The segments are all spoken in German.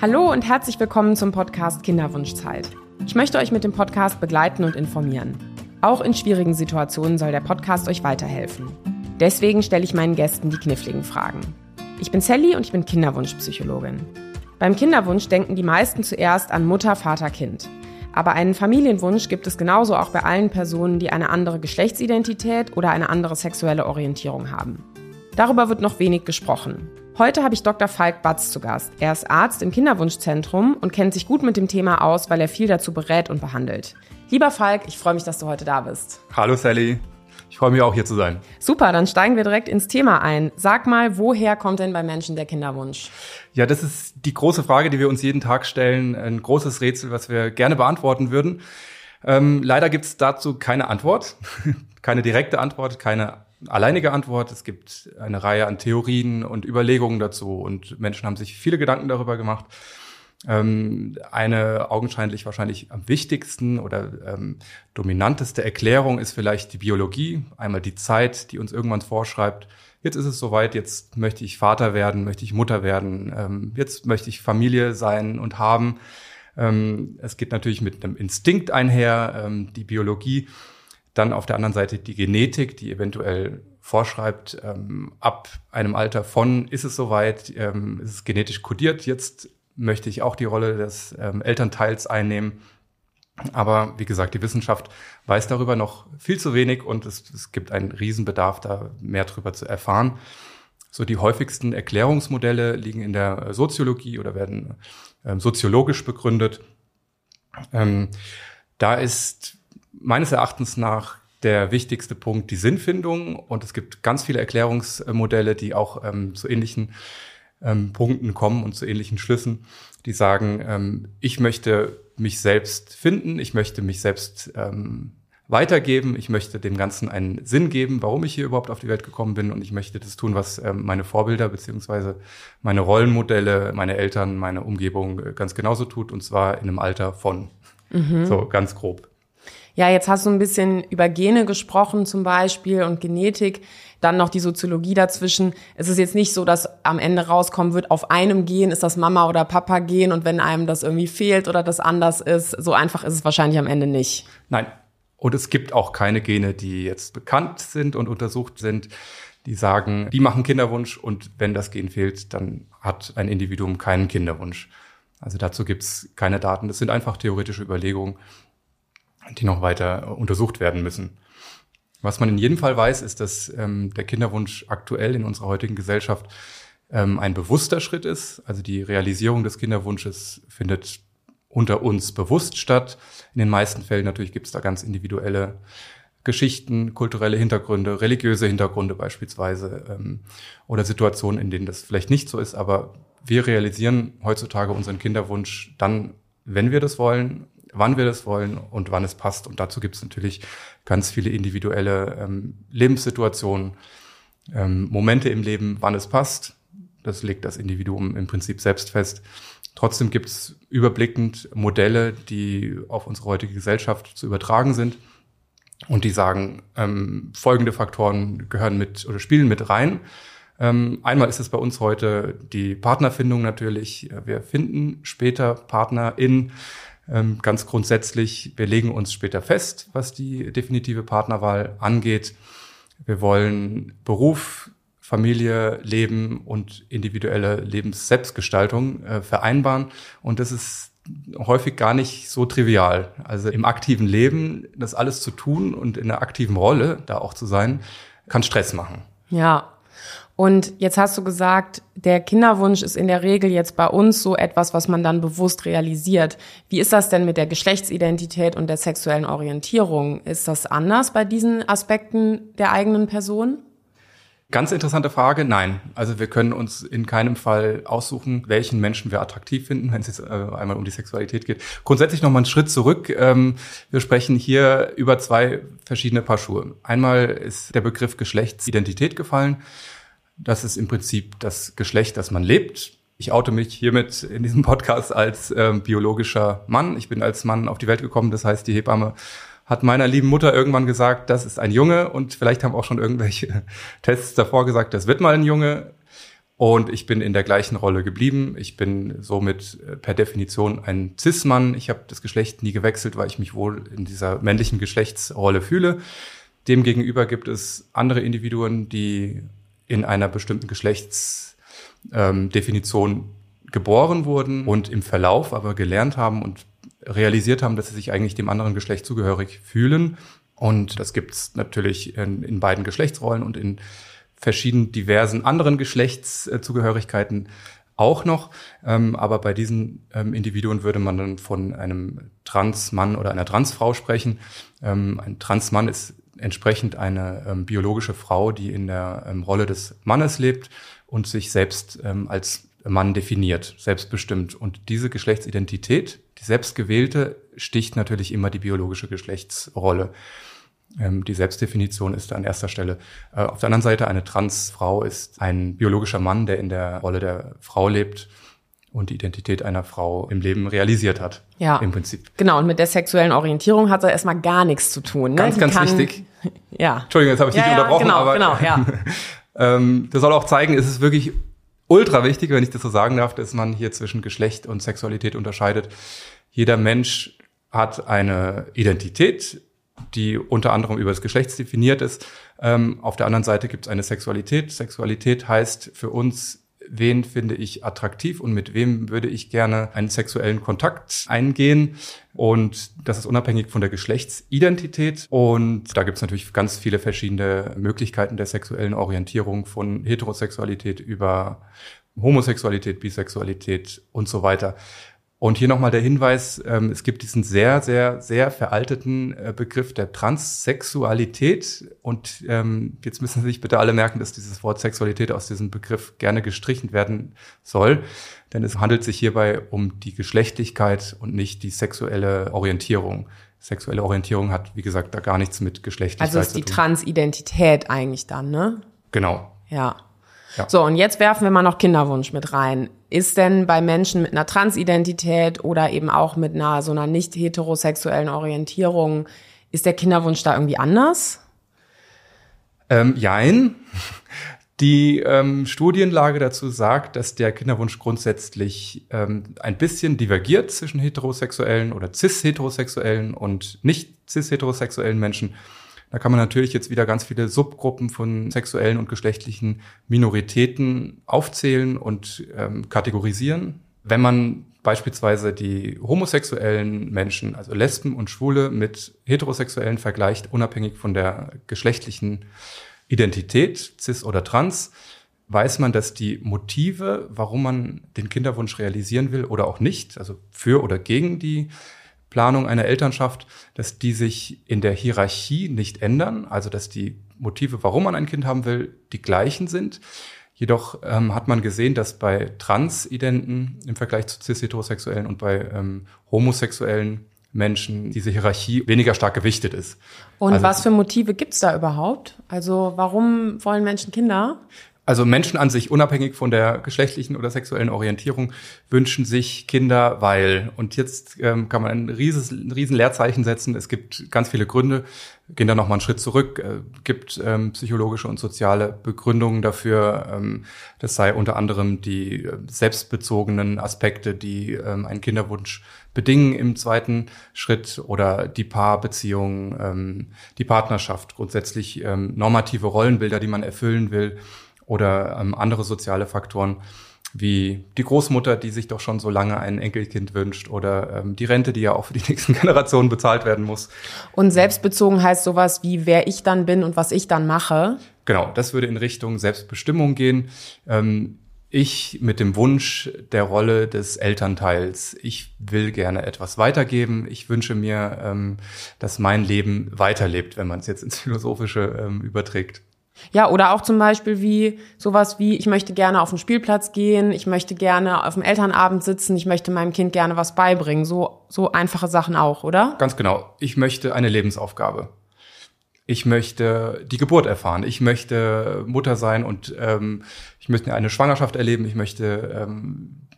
Hallo und herzlich willkommen zum Podcast Kinderwunschzeit. Ich möchte euch mit dem Podcast begleiten und informieren. Auch in schwierigen Situationen soll der Podcast euch weiterhelfen. Deswegen stelle ich meinen Gästen die kniffligen Fragen. Ich bin Sally und ich bin Kinderwunschpsychologin. Beim Kinderwunsch denken die meisten zuerst an Mutter, Vater, Kind. Aber einen Familienwunsch gibt es genauso auch bei allen Personen, die eine andere Geschlechtsidentität oder eine andere sexuelle Orientierung haben. Darüber wird noch wenig gesprochen. Heute habe ich Dr. Falk Batz zu Gast. Er ist Arzt im Kinderwunschzentrum und kennt sich gut mit dem Thema aus, weil er viel dazu berät und behandelt. Lieber Falk, ich freue mich, dass du heute da bist. Hallo Sally. Ich freue mich auch hier zu sein. Super, dann steigen wir direkt ins Thema ein. Sag mal, woher kommt denn bei Menschen der Kinderwunsch? Ja, das ist die große Frage, die wir uns jeden Tag stellen. Ein großes Rätsel, was wir gerne beantworten würden. Ähm, leider gibt es dazu keine Antwort, keine direkte Antwort, keine alleinige Antwort. Es gibt eine Reihe an Theorien und Überlegungen dazu und Menschen haben sich viele Gedanken darüber gemacht. Ähm, eine augenscheinlich wahrscheinlich am wichtigsten oder ähm, dominanteste Erklärung ist vielleicht die Biologie. Einmal die Zeit, die uns irgendwann vorschreibt, jetzt ist es soweit, jetzt möchte ich Vater werden, möchte ich Mutter werden, ähm, jetzt möchte ich Familie sein und haben. Ähm, es geht natürlich mit einem Instinkt einher, ähm, die Biologie dann auf der anderen Seite die Genetik, die eventuell vorschreibt, ähm, ab einem Alter von ist es soweit, ähm, ist es genetisch kodiert, jetzt möchte ich auch die Rolle des ähm, Elternteils einnehmen. Aber wie gesagt, die Wissenschaft weiß darüber noch viel zu wenig und es, es gibt einen Riesenbedarf, da mehr darüber zu erfahren. So die häufigsten Erklärungsmodelle liegen in der Soziologie oder werden ähm, soziologisch begründet. Ähm, da ist meines Erachtens nach der wichtigste Punkt die Sinnfindung und es gibt ganz viele Erklärungsmodelle, die auch ähm, zu ähnlichen ähm, Punkten kommen und zu ähnlichen Schlüssen, die sagen, ähm, ich möchte mich selbst finden, ich möchte mich selbst ähm, weitergeben, ich möchte dem Ganzen einen Sinn geben, warum ich hier überhaupt auf die Welt gekommen bin und ich möchte das tun, was ähm, meine Vorbilder beziehungsweise meine Rollenmodelle, meine Eltern, meine Umgebung äh, ganz genauso tut und zwar in einem Alter von. Mhm. So ganz grob. Ja, jetzt hast du ein bisschen über Gene gesprochen zum Beispiel und Genetik, dann noch die Soziologie dazwischen. Es ist jetzt nicht so, dass am Ende rauskommen wird, auf einem Gen ist das Mama oder Papa Gen und wenn einem das irgendwie fehlt oder das anders ist, so einfach ist es wahrscheinlich am Ende nicht. Nein. Und es gibt auch keine Gene, die jetzt bekannt sind und untersucht sind, die sagen, die machen Kinderwunsch und wenn das Gen fehlt, dann hat ein Individuum keinen Kinderwunsch. Also dazu gibt's keine Daten. Das sind einfach theoretische Überlegungen die noch weiter untersucht werden müssen. Was man in jedem Fall weiß, ist, dass ähm, der Kinderwunsch aktuell in unserer heutigen Gesellschaft ähm, ein bewusster Schritt ist. Also die Realisierung des Kinderwunsches findet unter uns bewusst statt. In den meisten Fällen natürlich gibt es da ganz individuelle Geschichten, kulturelle Hintergründe, religiöse Hintergründe beispielsweise ähm, oder Situationen, in denen das vielleicht nicht so ist. Aber wir realisieren heutzutage unseren Kinderwunsch dann, wenn wir das wollen wann wir das wollen und wann es passt. Und dazu gibt es natürlich ganz viele individuelle ähm, Lebenssituationen, ähm, Momente im Leben, wann es passt. Das legt das Individuum im Prinzip selbst fest. Trotzdem gibt es überblickend Modelle, die auf unsere heutige Gesellschaft zu übertragen sind und die sagen, ähm, folgende Faktoren gehören mit oder spielen mit rein. Ähm, einmal ist es bei uns heute die Partnerfindung natürlich. Wir finden später Partner in ganz grundsätzlich, wir legen uns später fest, was die definitive Partnerwahl angeht. Wir wollen Beruf, Familie, Leben und individuelle Lebensselbstgestaltung äh, vereinbaren. Und das ist häufig gar nicht so trivial. Also im aktiven Leben das alles zu tun und in einer aktiven Rolle da auch zu sein, kann Stress machen. Ja, und jetzt hast du gesagt, der Kinderwunsch ist in der Regel jetzt bei uns so etwas, was man dann bewusst realisiert. Wie ist das denn mit der Geschlechtsidentität und der sexuellen Orientierung? Ist das anders bei diesen Aspekten der eigenen Person? Ganz interessante Frage. Nein. Also wir können uns in keinem Fall aussuchen, welchen Menschen wir attraktiv finden, wenn es jetzt äh, einmal um die Sexualität geht. Grundsätzlich noch mal einen Schritt zurück. Ähm, wir sprechen hier über zwei verschiedene Paar Schuhe. Einmal ist der Begriff Geschlechtsidentität gefallen. Das ist im Prinzip das Geschlecht, das man lebt. Ich oute mich hiermit in diesem Podcast als äh, biologischer Mann. Ich bin als Mann auf die Welt gekommen. Das heißt, die Hebamme hat meiner lieben Mutter irgendwann gesagt, das ist ein Junge. Und vielleicht haben auch schon irgendwelche Tests davor gesagt, das wird mal ein Junge. Und ich bin in der gleichen Rolle geblieben. Ich bin somit äh, per Definition ein Cis-Mann. Ich habe das Geschlecht nie gewechselt, weil ich mich wohl in dieser männlichen Geschlechtsrolle fühle. Demgegenüber gibt es andere Individuen, die in einer bestimmten Geschlechtsdefinition geboren wurden und im Verlauf aber gelernt haben und realisiert haben, dass sie sich eigentlich dem anderen Geschlecht zugehörig fühlen. Und das gibt es natürlich in, in beiden Geschlechtsrollen und in verschiedenen diversen anderen Geschlechtszugehörigkeiten auch noch. Ähm, aber bei diesen ähm, Individuen würde man dann von einem Transmann oder einer Transfrau sprechen. Ähm, ein Transmann ist entsprechend eine ähm, biologische Frau, die in der ähm, Rolle des Mannes lebt und sich selbst ähm, als Mann definiert, selbstbestimmt. Und diese Geschlechtsidentität, die selbstgewählte, sticht natürlich immer die biologische Geschlechtsrolle. Ähm, die Selbstdefinition ist an erster Stelle. Äh, auf der anderen Seite, eine Transfrau ist ein biologischer Mann, der in der Rolle der Frau lebt und die Identität einer Frau im Leben realisiert hat. Ja. Im Prinzip. Genau, und mit der sexuellen Orientierung hat er erstmal gar nichts zu tun. Ne? Ganz, Die ganz kann, wichtig. Ja. Entschuldigung, jetzt habe ich Ja, dich ja, unterbrochen, genau, aber genau, ja. ähm, das soll auch zeigen, es ist wirklich ultra wichtig, wenn ich das so sagen darf, dass man hier zwischen Geschlecht und Sexualität unterscheidet. Jeder Mensch hat eine Identität, die unter anderem über das Geschlecht definiert ist. Ähm, auf der anderen Seite gibt es eine Sexualität. Sexualität heißt für uns, wen finde ich attraktiv und mit wem würde ich gerne einen sexuellen Kontakt eingehen. Und das ist unabhängig von der Geschlechtsidentität. Und da gibt es natürlich ganz viele verschiedene Möglichkeiten der sexuellen Orientierung von Heterosexualität über Homosexualität, Bisexualität und so weiter. Und hier nochmal der Hinweis, ähm, es gibt diesen sehr, sehr, sehr veralteten äh, Begriff der Transsexualität. Und ähm, jetzt müssen Sie sich bitte alle merken, dass dieses Wort Sexualität aus diesem Begriff gerne gestrichen werden soll. Denn es handelt sich hierbei um die Geschlechtlichkeit und nicht die sexuelle Orientierung. Sexuelle Orientierung hat, wie gesagt, da gar nichts mit Geschlechtlichkeit Also ist zu die tun. Transidentität eigentlich dann, ne? Genau. Ja. Ja. So, und jetzt werfen wir mal noch Kinderwunsch mit rein. Ist denn bei Menschen mit einer Transidentität oder eben auch mit einer so einer nicht heterosexuellen Orientierung, ist der Kinderwunsch da irgendwie anders? Ähm, jein. Die ähm, Studienlage dazu sagt, dass der Kinderwunsch grundsätzlich ähm, ein bisschen divergiert zwischen heterosexuellen oder cis-heterosexuellen und nicht cis-heterosexuellen Menschen. Da kann man natürlich jetzt wieder ganz viele Subgruppen von sexuellen und geschlechtlichen Minoritäten aufzählen und ähm, kategorisieren. Wenn man beispielsweise die homosexuellen Menschen, also Lesben und Schwule, mit heterosexuellen vergleicht, unabhängig von der geschlechtlichen Identität, cis oder trans, weiß man, dass die Motive, warum man den Kinderwunsch realisieren will oder auch nicht, also für oder gegen die Planung einer Elternschaft, dass die sich in der Hierarchie nicht ändern, also dass die Motive, warum man ein Kind haben will, die gleichen sind. Jedoch ähm, hat man gesehen, dass bei Transidenten im Vergleich zu cis-heterosexuellen und bei ähm, homosexuellen Menschen diese Hierarchie weniger stark gewichtet ist. Und Also- was für Motive gibt's da überhaupt? Also warum wollen Menschen Kinder? Also Menschen an sich, unabhängig von der geschlechtlichen oder sexuellen Orientierung, wünschen sich Kinder, weil, und jetzt ähm, kann man ein, rieses, ein riesen Leerzeichen setzen, es gibt ganz viele Gründe, gehen da nochmal einen Schritt zurück, äh, gibt ähm, psychologische und soziale Begründungen dafür, ähm, das sei unter anderem die äh, selbstbezogenen Aspekte, die ähm, einen Kinderwunsch bedingen im zweiten Schritt oder die Paarbeziehung, ähm, die Partnerschaft, grundsätzlich ähm, normative Rollenbilder, die man erfüllen will oder ähm, andere soziale Faktoren wie die Großmutter, die sich doch schon so lange ein Enkelkind wünscht oder ähm, die Rente, die ja auch für die nächsten Generationen bezahlt werden muss. Und selbstbezogen heißt sowas wie, wer ich dann bin und was ich dann mache. Genau, das würde in Richtung Selbstbestimmung gehen. Ähm, ich mit dem Wunsch der Rolle des Elternteils. Ich will gerne etwas weitergeben. Ich wünsche mir, ähm, dass mein Leben weiterlebt, wenn man es jetzt ins Philosophische ähm, überträgt. Ja, oder auch zum Beispiel wie sowas wie, ich möchte gerne auf den Spielplatz gehen, ich möchte gerne auf dem Elternabend sitzen, ich möchte meinem Kind gerne was beibringen. So, so einfache Sachen auch, oder? Ganz genau. Ich möchte eine Lebensaufgabe. Ich möchte die Geburt erfahren. Ich möchte Mutter sein und ähm, ich möchte eine Schwangerschaft erleben. Ich möchte ähm,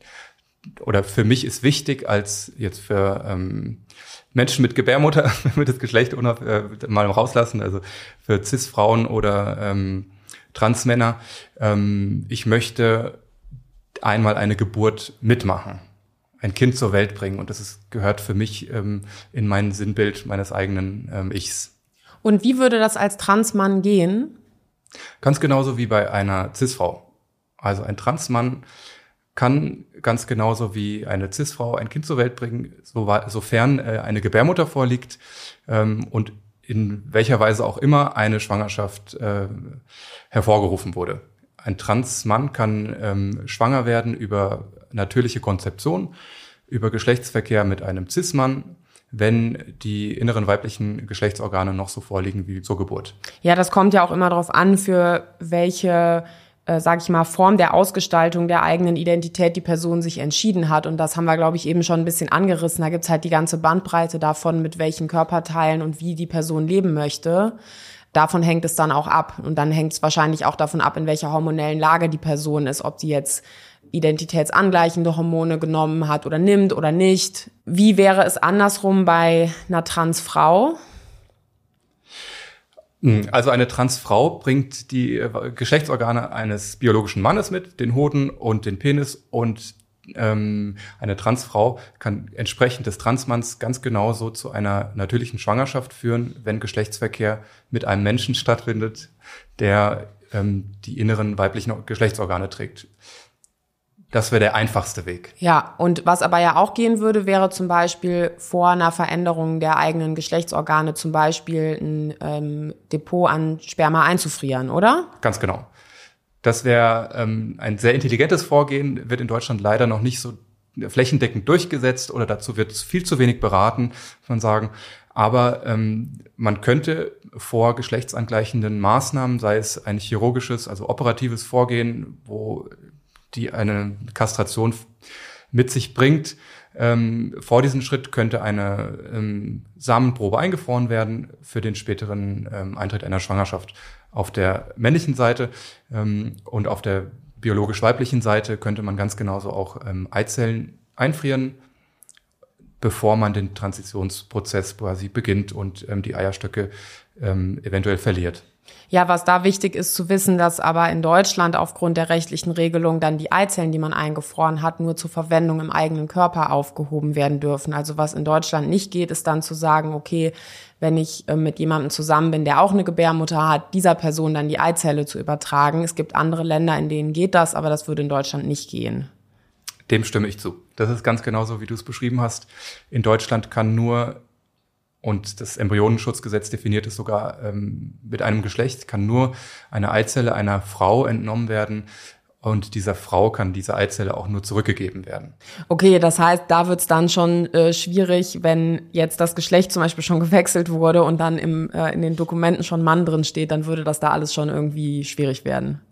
oder für mich ist wichtig als jetzt für ähm, Menschen mit Gebärmutter, wenn wir das Geschlecht unab, äh, mal rauslassen, also für Cis-Frauen oder ähm, Transmänner, ähm, ich möchte einmal eine Geburt mitmachen, ein Kind zur Welt bringen. Und das ist, gehört für mich ähm, in mein Sinnbild meines eigenen ähm, Ichs. Und wie würde das als Transmann gehen? Ganz genauso wie bei einer Cis-Frau. Also ein Transmann kann ganz genauso wie eine Cis-Frau ein Kind zur Welt bringen, sofern äh, eine Gebärmutter vorliegt ähm, und in welcher Weise auch immer eine Schwangerschaft äh, hervorgerufen wurde. Ein Transmann kann ähm, schwanger werden über natürliche Konzeption, über Geschlechtsverkehr mit einem Cis-Mann, wenn die inneren weiblichen Geschlechtsorgane noch so vorliegen wie zur Geburt. Ja, das kommt ja auch immer darauf an, für welche äh, sage ich mal, Form der Ausgestaltung der eigenen Identität die Person sich entschieden hat. Und das haben wir, glaube ich, eben schon ein bisschen angerissen. Da gibt's halt die ganze Bandbreite davon, mit welchen Körperteilen und wie die Person leben möchte. Davon hängt es dann auch ab. Und dann hängt es wahrscheinlich auch davon ab, in welcher hormonellen Lage die Person ist, ob die jetzt identitätsangleichende Hormone genommen hat oder nimmt oder nicht. Wie wäre es andersrum bei einer Transfrau? Hm, also eine Transfrau bringt die äh, Geschlechtsorgane eines biologischen Mannes mit, den Hoden und den Penis und ähm, eine Transfrau kann entsprechend des Transmanns ganz genauso zu einer natürlichen Schwangerschaft führen, wenn Geschlechtsverkehr mit einem Menschen stattfindet, der ähm, die inneren weiblichen Geschlechtsorgane trägt. Das wäre der einfachste Weg. Ja, und was aber ja auch gehen würde, wäre zum Beispiel vor einer Veränderung der eigenen Geschlechtsorgane zum Beispiel ein ähm, Depot an Sperma einzufrieren, oder? Ganz genau. Das wäre ähm, ein sehr intelligentes Vorgehen, wird in Deutschland leider noch nicht so flächendeckend durchgesetzt oder dazu wird viel zu wenig beraten, muss man sagen. Aber ähm, man könnte vor geschlechtsangleichenden Maßnahmen, sei es ein chirurgisches, also operatives Vorgehen, wo die eine Kastration mit sich bringt. Ähm, vor diesem Schritt könnte eine ähm, Samenprobe eingefroren werden für den späteren ähm, Eintritt einer Schwangerschaft. Auf der männlichen Seite ähm, und auf der biologisch-weiblichen Seite könnte man ganz genauso auch ähm, Eizellen einfrieren, bevor man den Transitionsprozess quasi beginnt und ähm, die Eierstöcke eventuell verliert. Ja, was da wichtig ist zu wissen, dass aber in Deutschland aufgrund der rechtlichen Regelung dann die Eizellen, die man eingefroren hat, nur zur Verwendung im eigenen Körper aufgehoben werden dürfen. Also was in Deutschland nicht geht, ist dann zu sagen, okay, wenn ich äh, mit jemandem zusammen bin, der auch eine Gebärmutter hat, dieser Person dann die Eizelle zu übertragen. Es gibt andere Länder, in denen geht das, aber das würde in Deutschland nicht gehen. Dem stimme ich zu. Das ist ganz genauso, wie du es beschrieben hast. In Deutschland kann nur und das Embryonenschutzgesetz definiert es sogar ähm, mit einem Geschlecht, kann nur eine Eizelle einer Frau entnommen werden. Und dieser Frau kann diese Eizelle auch nur zurückgegeben werden. Okay, das heißt, da wird es dann schon äh, schwierig, wenn jetzt das Geschlecht zum Beispiel schon gewechselt wurde und dann im, äh, in den Dokumenten schon Mann drin steht, dann würde das da alles schon irgendwie schwierig werden.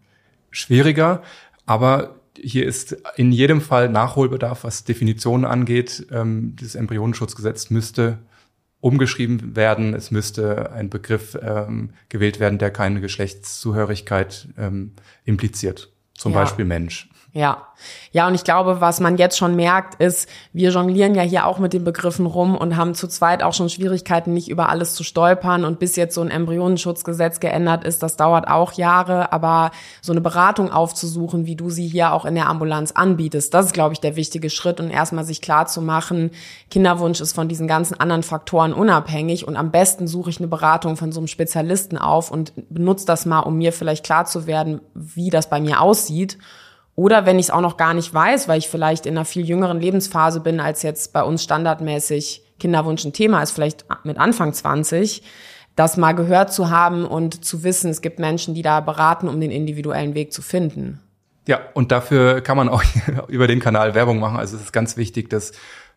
Schwieriger, aber hier ist in jedem Fall Nachholbedarf, was Definitionen angeht. Ähm, dieses Embryonenschutzgesetz müsste umgeschrieben werden. Es müsste ein Begriff ähm, gewählt werden, der keine Geschlechtszugehörigkeit ähm, impliziert. Zum ja. Beispiel Mensch. Ja, ja, und ich glaube, was man jetzt schon merkt, ist, wir jonglieren ja hier auch mit den Begriffen rum und haben zu zweit auch schon Schwierigkeiten, nicht über alles zu stolpern. Und bis jetzt so ein Embryonenschutzgesetz geändert ist, das dauert auch Jahre. Aber so eine Beratung aufzusuchen, wie du sie hier auch in der Ambulanz anbietest, das ist, glaube ich, der wichtige Schritt. Und erstmal sich klar zu machen, Kinderwunsch ist von diesen ganzen anderen Faktoren unabhängig. Und am besten suche ich eine Beratung von so einem Spezialisten auf und benutze das mal, um mir vielleicht klar zu werden, wie das bei mir aussieht. Oder wenn ich es auch noch gar nicht weiß, weil ich vielleicht in einer viel jüngeren Lebensphase bin, als jetzt bei uns standardmäßig Kinderwunsch ein Thema ist, vielleicht mit Anfang 20, das mal gehört zu haben und zu wissen, es gibt Menschen, die da beraten, um den individuellen Weg zu finden. Ja, und dafür kann man auch über den Kanal Werbung machen. Also es ist ganz wichtig, dass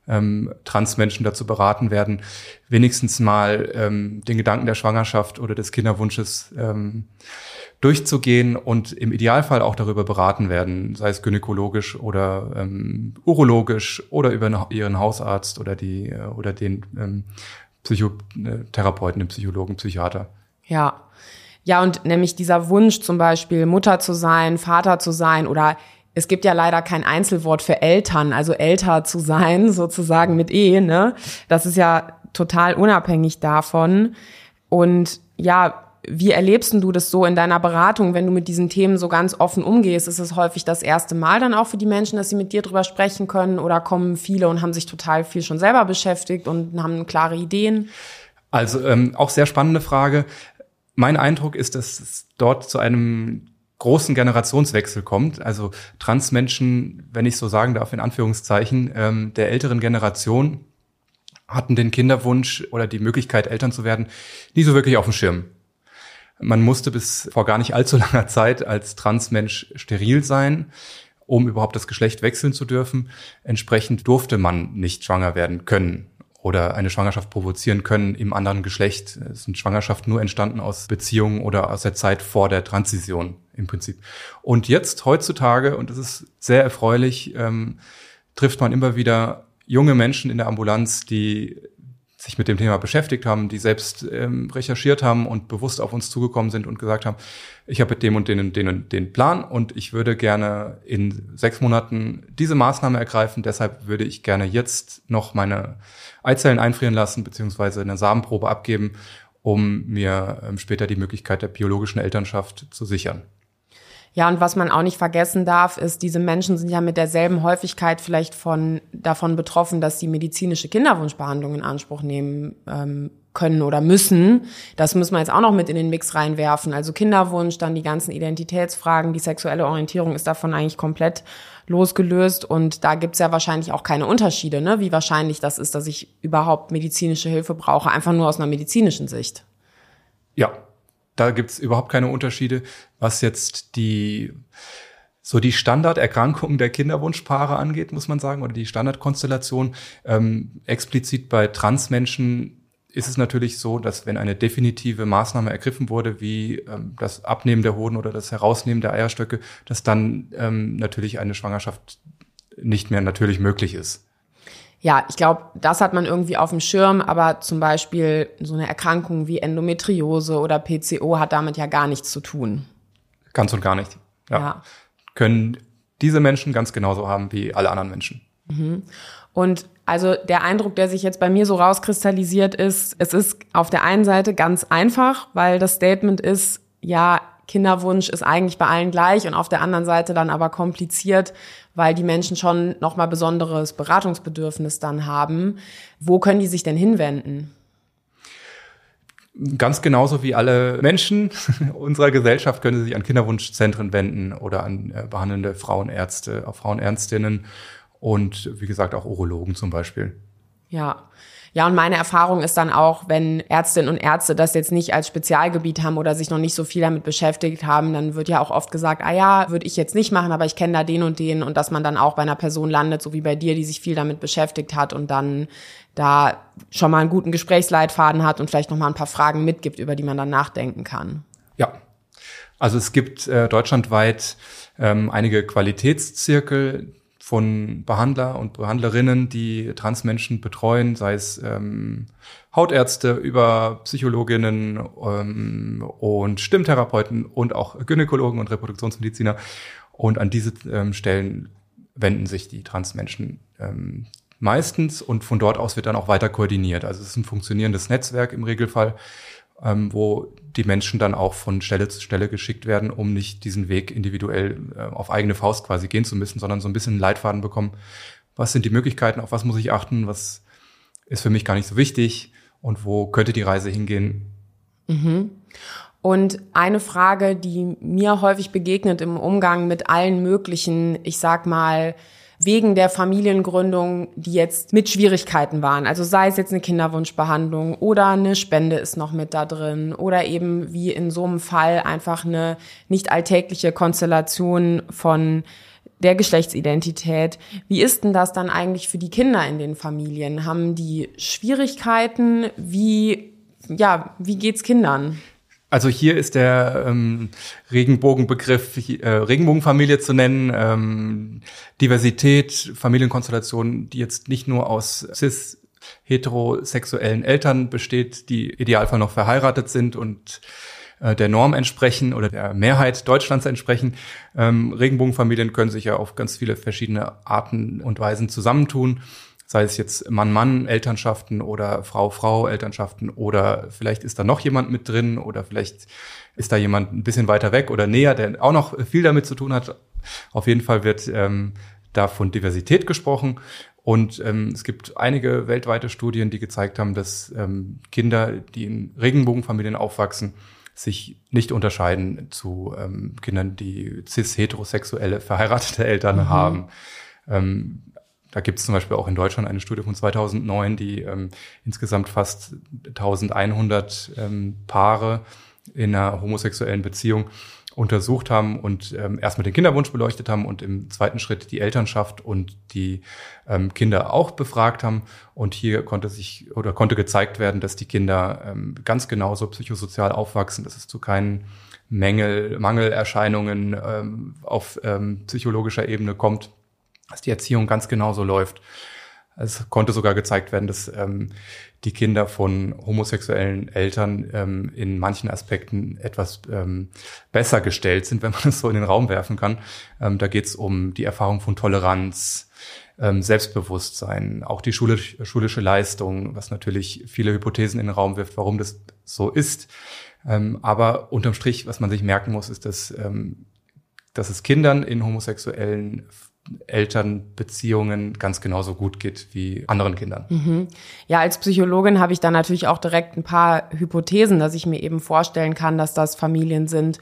ähm, Transmenschen dazu beraten werden, wenigstens mal ähm, den Gedanken der Schwangerschaft oder des Kinderwunsches ähm, durchzugehen und im Idealfall auch darüber beraten werden, sei es gynäkologisch oder ähm, urologisch oder über ihren Hausarzt oder die äh, oder den ähm, Psychotherapeuten, den Psychologen, Psychiater. Ja. Ja, und nämlich dieser Wunsch zum Beispiel Mutter zu sein, Vater zu sein oder es gibt ja leider kein Einzelwort für Eltern, also älter zu sein, sozusagen mit E, ne? Das ist ja total unabhängig davon. Und ja, wie erlebst du das so in deiner Beratung, wenn du mit diesen Themen so ganz offen umgehst? Ist es häufig das erste Mal dann auch für die Menschen, dass sie mit dir drüber sprechen können oder kommen viele und haben sich total viel schon selber beschäftigt und haben klare Ideen? Also ähm, auch sehr spannende Frage. Mein Eindruck ist, dass es dort zu einem großen Generationswechsel kommt. Also Transmenschen, wenn ich so sagen darf, in Anführungszeichen, ähm, der älteren Generation hatten den Kinderwunsch oder die Möglichkeit, Eltern zu werden, nie so wirklich auf dem Schirm. Man musste bis vor gar nicht allzu langer Zeit als Transmensch steril sein, um überhaupt das Geschlecht wechseln zu dürfen. Entsprechend durfte man nicht schwanger werden können oder eine Schwangerschaft provozieren können im anderen Geschlecht. Es sind Schwangerschaften nur entstanden aus Beziehungen oder aus der Zeit vor der Transition im Prinzip. Und jetzt heutzutage, und das ist sehr erfreulich, ähm, trifft man immer wieder junge Menschen in der Ambulanz, die sich mit dem Thema beschäftigt haben, die selbst ähm, recherchiert haben und bewusst auf uns zugekommen sind und gesagt haben, ich habe dem und den und den den Plan und ich würde gerne in sechs Monaten diese Maßnahme ergreifen. Deshalb würde ich gerne jetzt noch meine Eizellen einfrieren lassen, beziehungsweise eine Samenprobe abgeben, um mir ähm, später die Möglichkeit der biologischen Elternschaft zu sichern. Ja, und was man auch nicht vergessen darf, ist, diese Menschen sind ja mit derselben Häufigkeit vielleicht von davon betroffen, dass sie medizinische Kinderwunschbehandlung in Anspruch nehmen ähm, können oder müssen. Das müssen wir jetzt auch noch mit in den Mix reinwerfen. Also Kinderwunsch, dann die ganzen Identitätsfragen, die sexuelle Orientierung ist davon eigentlich komplett losgelöst. Und da gibt's ja wahrscheinlich auch keine Unterschiede, ne? wie wahrscheinlich das ist, dass ich überhaupt medizinische Hilfe brauche, einfach nur aus einer medizinischen Sicht. Ja, da gibt's überhaupt keine Unterschiede, was jetzt die so die Standarderkrankungen der Kinderwunschpaare angeht, muss man sagen, oder die Standardkonstellation. Ähm, explizit bei Transmenschen ist es natürlich so, dass wenn eine definitive Maßnahme ergriffen wurde, wie ähm, das Abnehmen der Hoden oder das Herausnehmen der Eierstöcke, dass dann ähm, natürlich eine Schwangerschaft nicht mehr natürlich möglich ist ja, ich glaube, das hat man irgendwie auf dem Schirm, aber zum Beispiel so eine Erkrankung wie Endometriose oder PCO hat damit ja gar nichts zu tun. Ganz und gar nicht. Ja. ja. Können diese Menschen ganz genauso haben wie alle anderen Menschen. Mhm. Und also der Eindruck, der sich jetzt bei mir so rauskristallisiert ist, es ist auf der einen Seite ganz einfach, weil das Statement ist, ja, Kinderwunsch ist eigentlich bei allen gleich und auf der anderen Seite dann aber kompliziert, weil die Menschen schon nochmal besonderes Beratungsbedürfnis dann haben. Wo können die sich denn hinwenden? Ganz genauso wie alle Menschen unserer Gesellschaft können sie sich an Kinderwunschzentren wenden oder an äh, behandelnde Frauenärzte, Frauenärztinnen und wie gesagt auch Urologen zum Beispiel. Ja. Ja, und meine Erfahrung ist dann auch, wenn Ärztinnen und Ärzte das jetzt nicht als Spezialgebiet haben oder sich noch nicht so viel damit beschäftigt haben, dann wird ja auch oft gesagt, ah ja, würde ich jetzt nicht machen, aber ich kenne da den und den und dass man dann auch bei einer Person landet, so wie bei dir, die sich viel damit beschäftigt hat und dann da schon mal einen guten Gesprächsleitfaden hat und vielleicht noch mal ein paar Fragen mitgibt, über die man dann nachdenken kann. Ja. Also es gibt äh, deutschlandweit ähm, einige Qualitätszirkel, von Behandler und Behandlerinnen, die Transmenschen betreuen, sei es ähm, Hautärzte über Psychologinnen ähm, und Stimmtherapeuten und auch Gynäkologen und Reproduktionsmediziner. Und an diese ähm, Stellen wenden sich die Transmenschen ähm, meistens und von dort aus wird dann auch weiter koordiniert. Also es ist ein funktionierendes Netzwerk im Regelfall, ähm, wo die Menschen dann auch von Stelle zu Stelle geschickt werden, um nicht diesen Weg individuell äh, auf eigene Faust quasi gehen zu müssen, sondern so ein bisschen einen Leitfaden bekommen. Was sind die Möglichkeiten, auf was muss ich achten, was ist für mich gar nicht so wichtig und wo könnte die Reise hingehen? Mhm. Und eine Frage, die mir häufig begegnet im Umgang mit allen möglichen, ich sag mal, wegen der Familiengründung, die jetzt mit Schwierigkeiten waren. Also sei es jetzt eine Kinderwunschbehandlung oder eine Spende ist noch mit da drin oder eben wie in so einem Fall einfach eine nicht alltägliche Konstellation von der Geschlechtsidentität. Wie ist denn das dann eigentlich für die Kinder in den Familien? Haben die Schwierigkeiten? Wie, ja, wie geht's Kindern? Also hier ist der ähm, Regenbogenbegriff äh, Regenbogenfamilie zu nennen, ähm, Diversität, Familienkonstellationen, die jetzt nicht nur aus cis heterosexuellen Eltern besteht, die idealfall noch verheiratet sind und äh, der Norm entsprechen oder der Mehrheit Deutschlands entsprechen. Ähm, Regenbogenfamilien können sich ja auf ganz viele verschiedene Arten und Weisen zusammentun sei es jetzt Mann-Mann-Elternschaften oder Frau-Frau-Elternschaften oder vielleicht ist da noch jemand mit drin oder vielleicht ist da jemand ein bisschen weiter weg oder näher, der auch noch viel damit zu tun hat. Auf jeden Fall wird ähm, da von Diversität gesprochen. Und ähm, es gibt einige weltweite Studien, die gezeigt haben, dass ähm, Kinder, die in Regenbogenfamilien aufwachsen, sich nicht unterscheiden zu ähm, Kindern, die cis-heterosexuelle verheiratete Eltern mhm. haben. Ähm, da gibt es zum Beispiel auch in Deutschland eine Studie von 2009, die ähm, insgesamt fast 1100 ähm, Paare in einer homosexuellen Beziehung untersucht haben und ähm, erstmal den Kinderwunsch beleuchtet haben und im zweiten Schritt die Elternschaft und die ähm, Kinder auch befragt haben. Und hier konnte sich oder konnte gezeigt werden, dass die Kinder ähm, ganz genauso psychosozial aufwachsen, dass es zu keinen Mängel, Mangelerscheinungen ähm, auf ähm, psychologischer Ebene kommt, dass die Erziehung ganz genauso läuft. Es konnte sogar gezeigt werden, dass ähm, die Kinder von homosexuellen Eltern ähm, in manchen Aspekten etwas ähm, besser gestellt sind, wenn man es so in den Raum werfen kann. Ähm, da geht es um die Erfahrung von Toleranz, ähm, Selbstbewusstsein, auch die schulisch, schulische Leistung, was natürlich viele Hypothesen in den Raum wirft, warum das so ist. Ähm, aber unterm Strich, was man sich merken muss, ist, dass, ähm, dass es Kindern in homosexuellen Elternbeziehungen ganz genauso gut geht wie anderen Kindern. Mhm. Ja, als Psychologin habe ich da natürlich auch direkt ein paar Hypothesen, dass ich mir eben vorstellen kann, dass das Familien sind,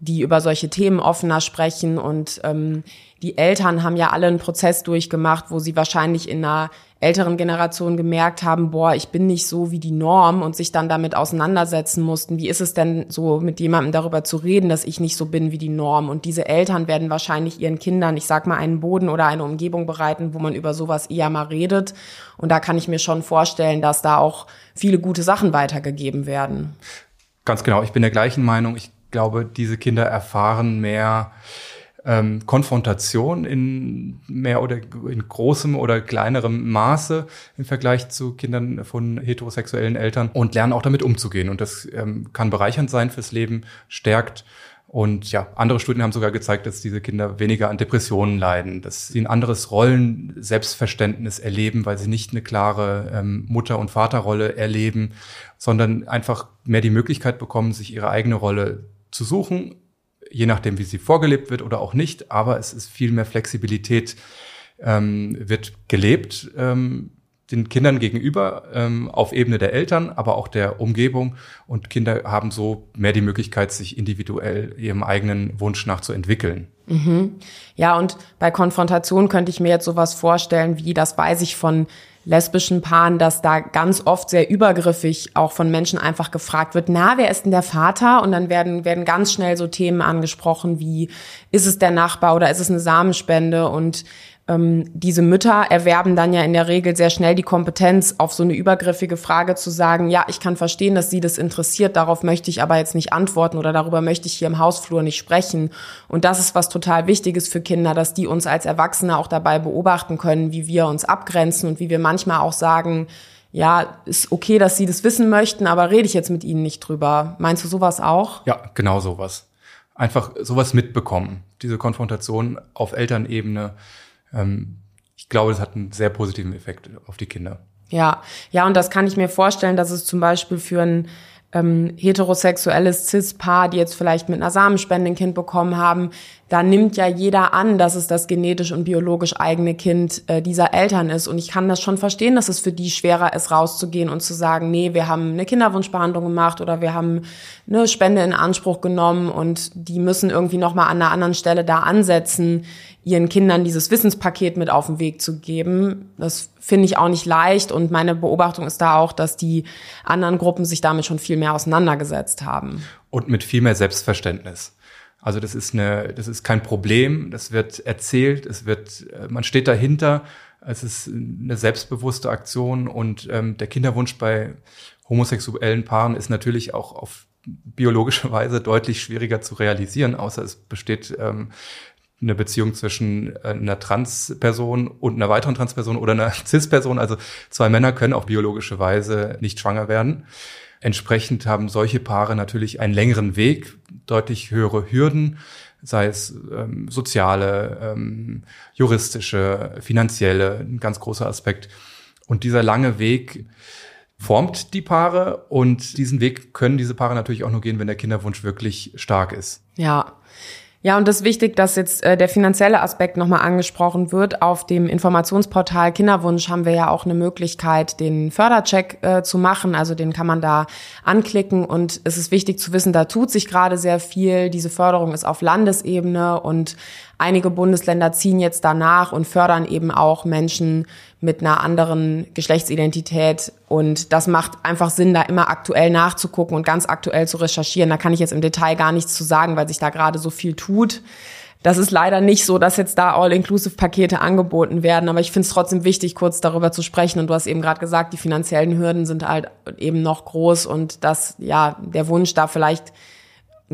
die über solche Themen offener sprechen. Und ähm, die Eltern haben ja alle einen Prozess durchgemacht, wo sie wahrscheinlich in einer älteren Generation gemerkt haben, boah, ich bin nicht so wie die Norm und sich dann damit auseinandersetzen mussten. Wie ist es denn so, mit jemandem darüber zu reden, dass ich nicht so bin wie die Norm? Und diese Eltern werden wahrscheinlich ihren Kindern, ich sag mal, einen Boden oder eine Umgebung bereiten, wo man über sowas eher mal redet. Und da kann ich mir schon vorstellen, dass da auch viele gute Sachen weitergegeben werden. Ganz genau. Ich bin der gleichen Meinung. Ich glaube, diese Kinder erfahren mehr ähm, Konfrontation in mehr oder in großem oder kleinerem Maße im Vergleich zu Kindern von heterosexuellen Eltern und lernen auch damit umzugehen. Und das ähm, kann bereichernd sein fürs Leben, stärkt und ja, andere Studien haben sogar gezeigt, dass diese Kinder weniger an Depressionen leiden, dass sie ein anderes Rollen-Selbstverständnis erleben, weil sie nicht eine klare ähm, Mutter- und Vaterrolle erleben, sondern einfach mehr die Möglichkeit bekommen, sich ihre eigene Rolle zu suchen, je nachdem, wie sie vorgelebt wird oder auch nicht. Aber es ist viel mehr Flexibilität, ähm, wird gelebt ähm, den Kindern gegenüber ähm, auf Ebene der Eltern, aber auch der Umgebung. Und Kinder haben so mehr die Möglichkeit, sich individuell ihrem eigenen Wunsch nach zu entwickeln. Mhm. Ja, und bei Konfrontation könnte ich mir jetzt sowas vorstellen, wie das weiß ich von lesbischen Paaren, dass da ganz oft sehr übergriffig auch von Menschen einfach gefragt wird, na, wer ist denn der Vater? Und dann werden, werden ganz schnell so Themen angesprochen wie, ist es der Nachbar oder ist es eine Samenspende? Und ähm, diese Mütter erwerben dann ja in der Regel sehr schnell die Kompetenz, auf so eine übergriffige Frage zu sagen, ja, ich kann verstehen, dass Sie das interessiert, darauf möchte ich aber jetzt nicht antworten oder darüber möchte ich hier im Hausflur nicht sprechen. Und das ist was total Wichtiges für Kinder, dass die uns als Erwachsene auch dabei beobachten können, wie wir uns abgrenzen und wie wir manchmal auch sagen, ja, ist okay, dass Sie das wissen möchten, aber rede ich jetzt mit Ihnen nicht drüber. Meinst du sowas auch? Ja, genau sowas. Einfach sowas mitbekommen. Diese Konfrontation auf Elternebene ähm, ich glaube, das hat einen sehr positiven Effekt auf die Kinder. Ja, ja, und das kann ich mir vorstellen, dass es zum Beispiel für ein ähm, heterosexuelles Cis-Paar, die jetzt vielleicht mit einer Samenspende ein Kind bekommen haben, da nimmt ja jeder an, dass es das genetisch und biologisch eigene Kind äh, dieser Eltern ist. Und ich kann das schon verstehen, dass es für die schwerer ist, rauszugehen und zu sagen, nee, wir haben eine Kinderwunschbehandlung gemacht oder wir haben eine Spende in Anspruch genommen und die müssen irgendwie nochmal an einer anderen Stelle da ansetzen, ihren Kindern dieses Wissenspaket mit auf den Weg zu geben. Das finde ich auch nicht leicht und meine Beobachtung ist da auch, dass die anderen Gruppen sich damit schon viel mehr auseinandergesetzt haben. Und mit viel mehr Selbstverständnis. Also das ist eine, das ist kein Problem, das wird erzählt, es wird, man steht dahinter, es ist eine selbstbewusste Aktion und ähm, der Kinderwunsch bei homosexuellen Paaren ist natürlich auch auf biologische Weise deutlich schwieriger zu realisieren, außer es besteht ähm, eine Beziehung zwischen äh, einer Transperson und einer weiteren Transperson oder einer Cis-Person. Also zwei Männer können auf biologische Weise nicht schwanger werden. Entsprechend haben solche Paare natürlich einen längeren Weg, deutlich höhere Hürden. sei es ähm, soziale, ähm, juristische, finanzielle, ein ganz großer Aspekt. Und dieser lange Weg formt die Paare und diesen Weg können diese Paare natürlich auch nur gehen, wenn der Kinderwunsch wirklich stark ist. Ja, ja, und das ist wichtig, dass jetzt äh, der finanzielle Aspekt nochmal angesprochen wird. Auf dem Informationsportal Kinderwunsch haben wir ja auch eine Möglichkeit, den Fördercheck äh, zu machen. Also den kann man da anklicken. Und es ist wichtig zu wissen, da tut sich gerade sehr viel. Diese Förderung ist auf Landesebene und einige Bundesländer ziehen jetzt danach und fördern eben auch Menschen mit einer anderen Geschlechtsidentität. Und das macht einfach Sinn, da immer aktuell nachzugucken und ganz aktuell zu recherchieren. Da kann ich jetzt im Detail gar nichts zu sagen, weil sich da gerade so viel tut. Das ist leider nicht so, dass jetzt da All-Inclusive-Pakete angeboten werden, aber ich finde es trotzdem wichtig, kurz darüber zu sprechen. Und du hast eben gerade gesagt, die finanziellen Hürden sind halt eben noch groß und dass ja der Wunsch da vielleicht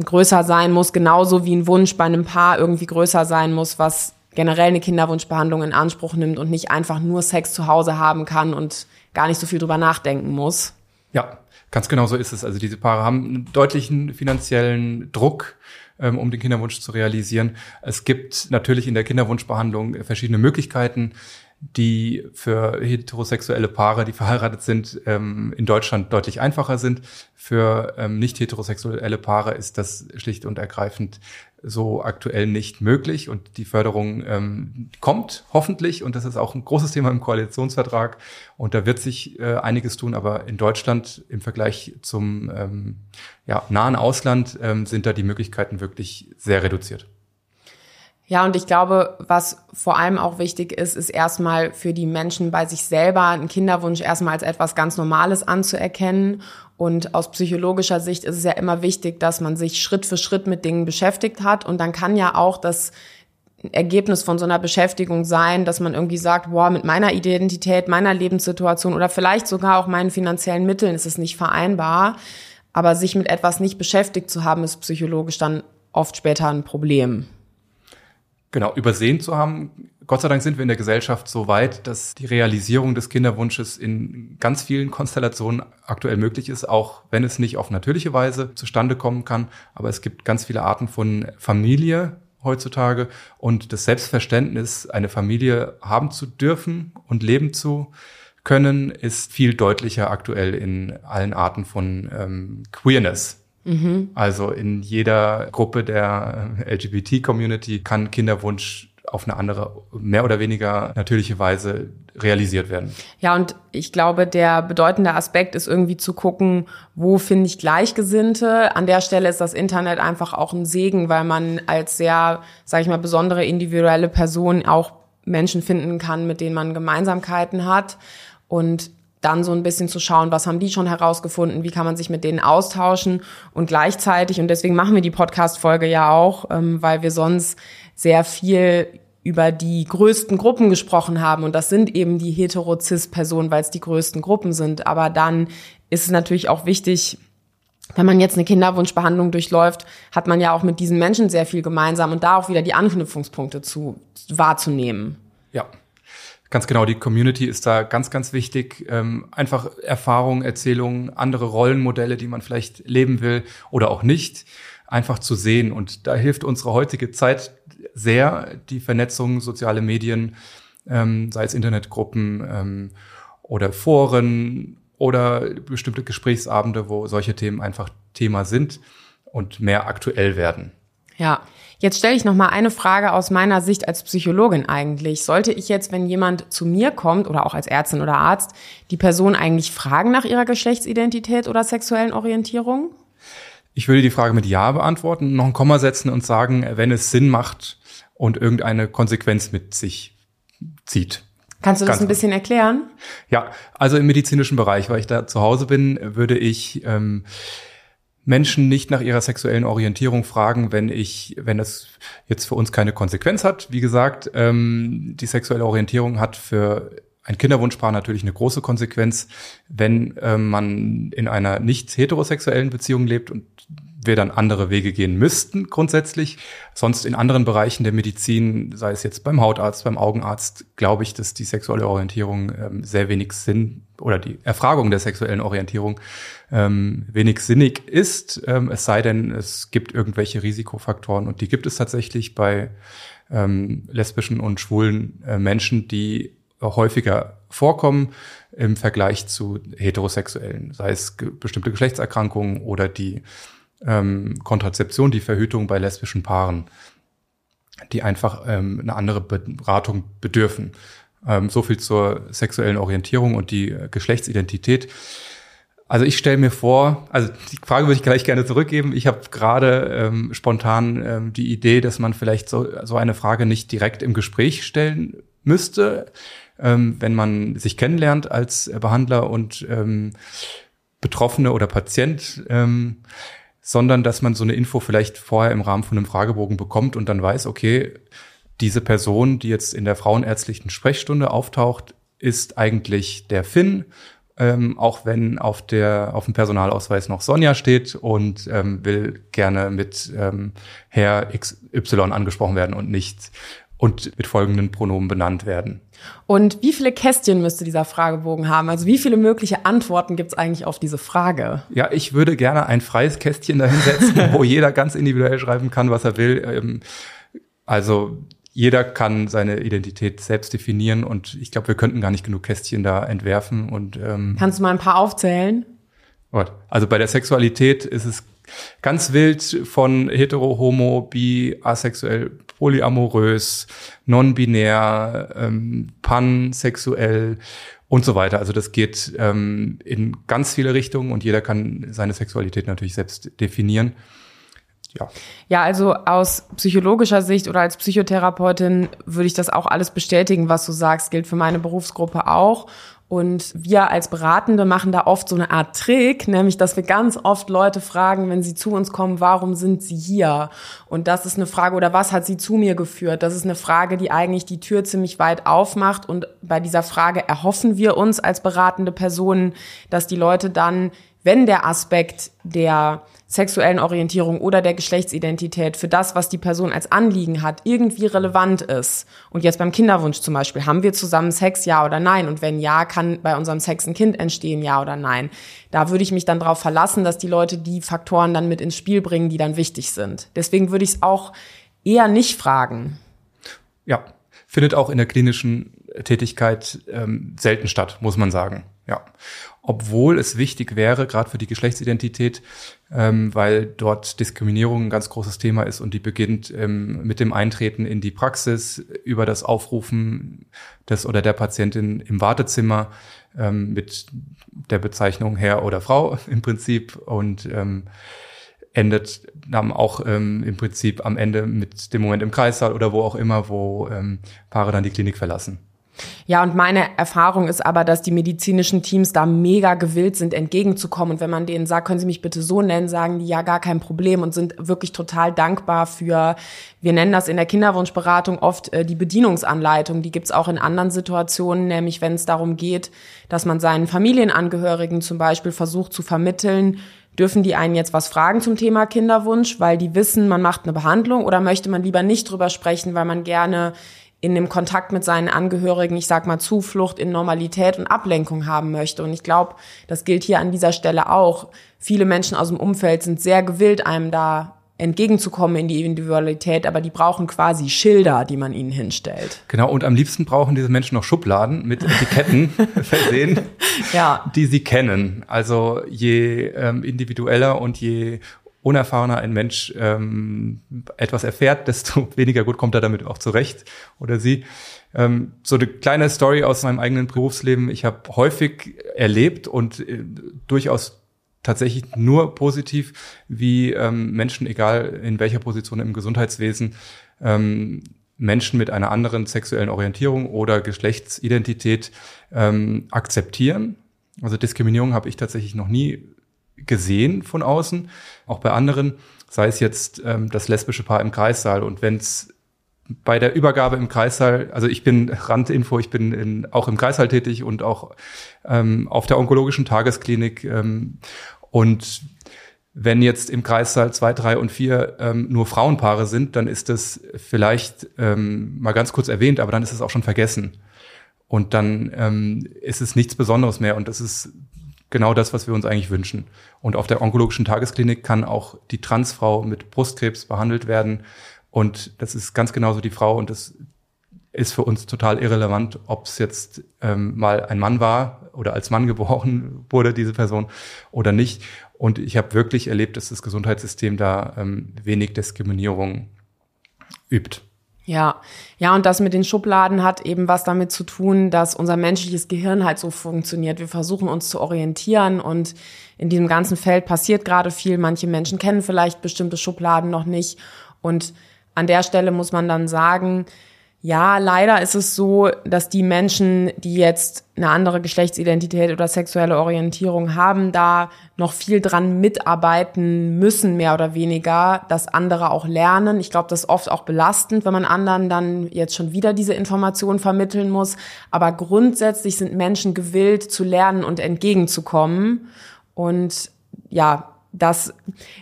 größer sein muss, genauso wie ein Wunsch bei einem Paar irgendwie größer sein muss, was generell eine Kinderwunschbehandlung in Anspruch nimmt und nicht einfach nur Sex zu Hause haben kann und gar nicht so viel drüber nachdenken muss. Ja, ganz genau so ist es. Also diese Paare haben einen deutlichen finanziellen Druck, ähm, um den Kinderwunsch zu realisieren. Es gibt natürlich in der Kinderwunschbehandlung verschiedene Möglichkeiten die für heterosexuelle Paare, die verheiratet sind, ähm, in Deutschland deutlich einfacher sind. Für ähm, nicht heterosexuelle Paare ist das schlicht und ergreifend so aktuell nicht möglich und die Förderung ähm, kommt hoffentlich und das ist auch ein großes Thema im Koalitionsvertrag und da wird sich äh, einiges tun, aber in Deutschland im Vergleich zum ähm, ja, nahen Ausland ähm, sind da die Möglichkeiten wirklich sehr reduziert. Ja, und ich glaube, was vor allem auch wichtig ist, ist erstmal für die Menschen bei sich selber einen Kinderwunsch erstmal als etwas ganz Normales anzuerkennen. Und aus psychologischer Sicht ist es ja immer wichtig, dass man sich Schritt für Schritt mit Dingen beschäftigt hat. Und dann kann ja auch das Ergebnis von so einer Beschäftigung sein, dass man irgendwie sagt, boah, mit meiner Identität, meiner Lebenssituation oder vielleicht sogar auch meinen finanziellen Mitteln ist es nicht vereinbar. Aber sich mit etwas nicht beschäftigt zu haben, ist psychologisch dann oft später ein Problem genau übersehen zu haben. Gott sei Dank sind wir in der Gesellschaft so weit, dass die Realisierung des Kinderwunsches in ganz vielen Konstellationen aktuell möglich ist, auch wenn es nicht auf natürliche Weise zustande kommen kann. Aber es gibt ganz viele Arten von Familie heutzutage und das Selbstverständnis, eine Familie haben zu dürfen und leben zu können, ist viel deutlicher aktuell in allen Arten von ähm, Queerness. Mhm. Also in jeder Gruppe der LGBT-Community kann Kinderwunsch auf eine andere, mehr oder weniger natürliche Weise realisiert werden. Ja, und ich glaube, der bedeutende Aspekt ist irgendwie zu gucken, wo finde ich Gleichgesinnte. An der Stelle ist das Internet einfach auch ein Segen, weil man als sehr, sage ich mal, besondere individuelle Person auch Menschen finden kann, mit denen man Gemeinsamkeiten hat. Und dann so ein bisschen zu schauen, was haben die schon herausgefunden, wie kann man sich mit denen austauschen und gleichzeitig, und deswegen machen wir die Podcast-Folge ja auch, ähm, weil wir sonst sehr viel über die größten Gruppen gesprochen haben und das sind eben die hetero-cis-Personen, weil es die größten Gruppen sind. Aber dann ist es natürlich auch wichtig, wenn man jetzt eine Kinderwunschbehandlung durchläuft, hat man ja auch mit diesen Menschen sehr viel gemeinsam und da auch wieder die Anknüpfungspunkte zu wahrzunehmen. Ja, Ganz genau, die Community ist da ganz, ganz wichtig. Ähm, einfach Erfahrungen, Erzählungen, andere Rollenmodelle, die man vielleicht leben will oder auch nicht, einfach zu sehen. Und da hilft unsere heutige Zeit sehr, die Vernetzung, soziale Medien, ähm, sei es Internetgruppen ähm, oder Foren oder bestimmte Gesprächsabende, wo solche Themen einfach Thema sind und mehr aktuell werden. Ja, Jetzt stelle ich noch mal eine Frage aus meiner Sicht als Psychologin eigentlich. Sollte ich jetzt, wenn jemand zu mir kommt oder auch als Ärztin oder Arzt, die Person eigentlich fragen nach ihrer Geschlechtsidentität oder sexuellen Orientierung? Ich würde die Frage mit Ja beantworten, noch ein Komma setzen und sagen, wenn es Sinn macht und irgendeine Konsequenz mit sich zieht. Kannst du das Ganz ein bisschen erklären? Ja, also im medizinischen Bereich, weil ich da zu Hause bin, würde ich ähm, Menschen nicht nach ihrer sexuellen Orientierung fragen, wenn ich, wenn es jetzt für uns keine Konsequenz hat. Wie gesagt, ähm, die sexuelle Orientierung hat für ein Kinderwunschpaar natürlich eine große Konsequenz, wenn ähm, man in einer nicht heterosexuellen Beziehung lebt und wir dann andere Wege gehen müssten grundsätzlich. Sonst in anderen Bereichen der Medizin, sei es jetzt beim Hautarzt, beim Augenarzt, glaube ich, dass die sexuelle Orientierung ähm, sehr wenig Sinn oder die Erfragung der sexuellen Orientierung ähm, wenig sinnig ist. Ähm, es sei denn, es gibt irgendwelche Risikofaktoren und die gibt es tatsächlich bei ähm, lesbischen und schwulen äh, Menschen, die häufiger vorkommen im Vergleich zu heterosexuellen, sei es ge bestimmte Geschlechtserkrankungen oder die ähm, Kontrazeption, die Verhütung bei lesbischen Paaren, die einfach ähm, eine andere Beratung bedürfen. Ähm, so viel zur sexuellen Orientierung und die Geschlechtsidentität. Also ich stelle mir vor, also die Frage würde ich gleich gerne zurückgeben. Ich habe gerade ähm, spontan ähm, die Idee, dass man vielleicht so, so eine Frage nicht direkt im Gespräch stellen müsste, ähm, wenn man sich kennenlernt als Behandler und ähm, Betroffene oder Patient. Ähm, sondern dass man so eine Info vielleicht vorher im Rahmen von einem Fragebogen bekommt und dann weiß, okay, diese Person, die jetzt in der frauenärztlichen Sprechstunde auftaucht, ist eigentlich der Finn, ähm, auch wenn auf der auf dem Personalausweis noch Sonja steht und ähm, will gerne mit ähm, Herr XY angesprochen werden und nicht und mit folgenden Pronomen benannt werden. Und wie viele Kästchen müsste dieser Fragebogen haben? Also wie viele mögliche Antworten gibt es eigentlich auf diese Frage? Ja, ich würde gerne ein freies Kästchen dahinsetzen, wo jeder ganz individuell schreiben kann, was er will. Ähm, also jeder kann seine Identität selbst definieren und ich glaube, wir könnten gar nicht genug Kästchen da entwerfen. Und ähm, kannst du mal ein paar aufzählen? Also bei der Sexualität ist es ganz wild von hetero, homo, bi, asexuell, polyamorös, non-binär, ähm, pansexuell und so weiter. Also das geht ähm, in ganz viele Richtungen und jeder kann seine Sexualität natürlich selbst definieren. Ja. ja, also aus psychologischer Sicht oder als Psychotherapeutin würde ich das auch alles bestätigen, was du sagst, gilt für meine Berufsgruppe auch. Und wir als Beratende machen da oft so eine Art Trick, nämlich, dass wir ganz oft Leute fragen, wenn sie zu uns kommen, warum sind sie hier? Und das ist eine Frage, oder was hat sie zu mir geführt? Das ist eine Frage, die eigentlich die Tür ziemlich weit aufmacht. Und bei dieser Frage erhoffen wir uns als beratende Personen, dass die Leute dann, wenn der Aspekt der sexuellen Orientierung oder der Geschlechtsidentität für das, was die Person als Anliegen hat, irgendwie relevant ist. Und jetzt beim Kinderwunsch zum Beispiel, haben wir zusammen Sex, ja oder nein? Und wenn ja, kann bei unserem Sex ein Kind entstehen, ja oder nein? Da würde ich mich dann darauf verlassen, dass die Leute die Faktoren dann mit ins Spiel bringen, die dann wichtig sind. Deswegen würde ich es auch eher nicht fragen. Ja, findet auch in der klinischen Tätigkeit ähm, selten statt, muss man sagen. Ja, obwohl es wichtig wäre, gerade für die Geschlechtsidentität, ähm, weil dort Diskriminierung ein ganz großes Thema ist und die beginnt ähm, mit dem Eintreten in die Praxis über das Aufrufen des oder der Patientin im Wartezimmer ähm, mit der Bezeichnung Herr oder Frau im Prinzip und ähm, endet dann auch ähm, im Prinzip am Ende mit dem Moment im Kreissaal oder wo auch immer, wo ähm, Paare dann die Klinik verlassen. Ja, und meine Erfahrung ist aber, dass die medizinischen Teams da mega gewillt sind, entgegenzukommen. Und wenn man denen sagt, können Sie mich bitte so nennen, sagen die ja gar kein Problem und sind wirklich total dankbar für, wir nennen das in der Kinderwunschberatung oft äh, die Bedienungsanleitung. Die gibt's auch in anderen Situationen, nämlich wenn es darum geht, dass man seinen Familienangehörigen zum Beispiel versucht zu vermitteln, Dürfen die einen jetzt was fragen zum Thema Kinderwunsch, weil die wissen, man macht eine Behandlung oder möchte man lieber nicht drüber sprechen, weil man gerne in dem Kontakt mit seinen Angehörigen, ich sag mal, Zuflucht in Normalität und Ablenkung haben möchte. Und ich glaube, das gilt hier an dieser Stelle auch. Viele Menschen aus dem Umfeld sind sehr gewillt, einem da entgegenzukommen in die Individualität, aber die brauchen quasi Schilder, die man ihnen hinstellt. Genau, und am liebsten brauchen diese Menschen noch Schubladen mit Etiketten versehen, ja. die sie kennen. Also je ähm, individueller und je unerfahrener ein Mensch ähm, etwas erfährt, desto weniger gut kommt er damit auch zurecht oder sie. Ähm, so eine kleine Story aus meinem eigenen Berufsleben. Ich habe häufig erlebt und äh, durchaus tatsächlich nur positiv, wie ähm, Menschen, egal in welcher Position im Gesundheitswesen, ähm, Menschen mit einer anderen sexuellen Orientierung oder Geschlechtsidentität ähm, akzeptieren. Also Diskriminierung habe ich tatsächlich noch nie gesehen von außen, auch bei anderen, sei es jetzt ähm, das lesbische Paar im Kreissaal. Und wenn es bei der Übergabe im Kreissaal, also ich bin Randinfo, ich bin in, auch im Kreissaal tätig und auch ähm, auf der onkologischen Tagesklinik. Ähm, und Wenn jetzt im Kreissaal zwei, drei und vier ähm, nur Frauenpaare sind, dann ist das vielleicht ähm, mal ganz kurz erwähnt, aber dann ist es auch schon vergessen. Und dann ähm, ist es nichts Besonderes mehr. Und das ist genau das, was wir uns eigentlich wünschen. Und auf der onkologischen Tagesklinik kann auch die Transfrau mit Brustkrebs behandelt werden. Und das ist ganz genauso die Frau. Und das ist für uns total irrelevant, ob es jetzt ähm, mal ein Mann war oder als Mann geboren wurde, diese Person, oder nicht. Und ich habe wirklich erlebt, dass das Gesundheitssystem da ähm, wenig Diskriminierung übt. Ja, ja, und das mit den Schubladen hat eben was damit zu tun, dass unser menschliches Gehirn halt so funktioniert. Wir versuchen uns zu orientieren und in diesem ganzen Feld passiert gerade viel. Manche Menschen kennen vielleicht bestimmte Schubladen noch nicht. Und an der Stelle muss man dann sagen, ja, leider ist es so, dass die Menschen, die jetzt eine andere Geschlechtsidentität oder sexuelle Orientierung haben, da noch viel dran mitarbeiten müssen, mehr oder weniger, dass andere auch lernen. Ich glaube, das ist oft auch belastend, wenn man anderen dann jetzt schon wieder diese Informationen vermitteln muss. Aber grundsätzlich sind Menschen gewillt zu lernen und entgegenzukommen. Und ja, das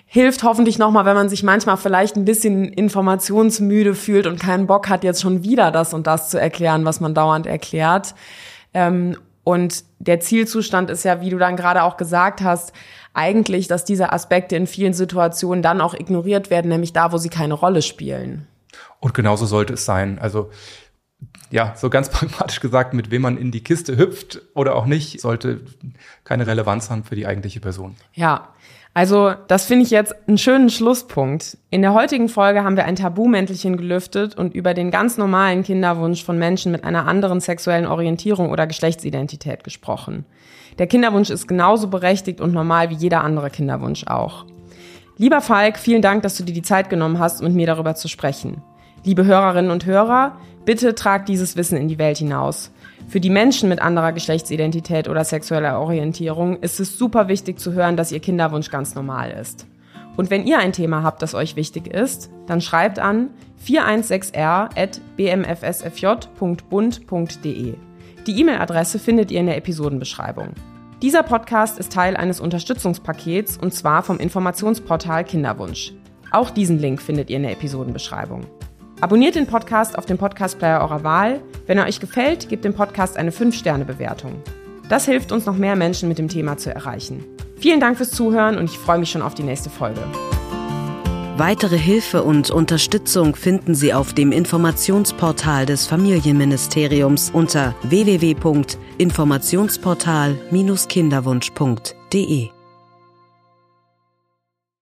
hilft hoffentlich nochmal, wenn man sich manchmal vielleicht ein bisschen informationsmüde fühlt und keinen Bock hat, jetzt schon wieder das und das zu erklären, was man dauernd erklärt. Ähm, und der Zielzustand ist ja, wie du dann gerade auch gesagt hast, eigentlich, dass diese Aspekte in vielen Situationen dann auch ignoriert werden, nämlich da, wo sie keine Rolle spielen. Und genauso sollte es sein. Also ja, so ganz pragmatisch gesagt, mit wem man in die Kiste hüpft oder auch nicht, sollte keine Relevanz haben für die eigentliche Person. Ja, also, das finde ich jetzt einen schönen Schlusspunkt. In der heutigen Folge haben wir ein Tabumäntelchen gelüftet und über den ganz normalen Kinderwunsch von Menschen mit einer anderen sexuellen Orientierung oder Geschlechtsidentität gesprochen. Der Kinderwunsch ist genauso berechtigt und normal wie jeder andere Kinderwunsch auch. Lieber Falk, vielen Dank, dass du dir die Zeit genommen hast, mit mir darüber zu sprechen. Liebe Hörerinnen und Hörer, bitte tragt dieses Wissen in die Welt hinaus. Für die Menschen mit anderer Geschlechtsidentität oder sexueller Orientierung ist es super wichtig zu hören, dass ihr Kinderwunsch ganz normal ist. Und wenn ihr ein Thema habt, das euch wichtig ist, dann schreibt an 416r.bmfsfj.bund.de. Die E-Mail-Adresse findet ihr in der Episodenbeschreibung. Dieser Podcast ist Teil eines Unterstützungspakets und zwar vom Informationsportal Kinderwunsch. Auch diesen Link findet ihr in der Episodenbeschreibung. Abonniert den Podcast auf dem Podcast-Player eurer Wahl. Wenn er euch gefällt, gebt dem Podcast eine 5-Sterne-Bewertung. Das hilft uns, noch mehr Menschen mit dem Thema zu erreichen. Vielen Dank fürs Zuhören und ich freue mich schon auf die nächste Folge. Weitere Hilfe und Unterstützung finden Sie auf dem Informationsportal des Familienministeriums unter www.informationsportal-kinderwunsch.de.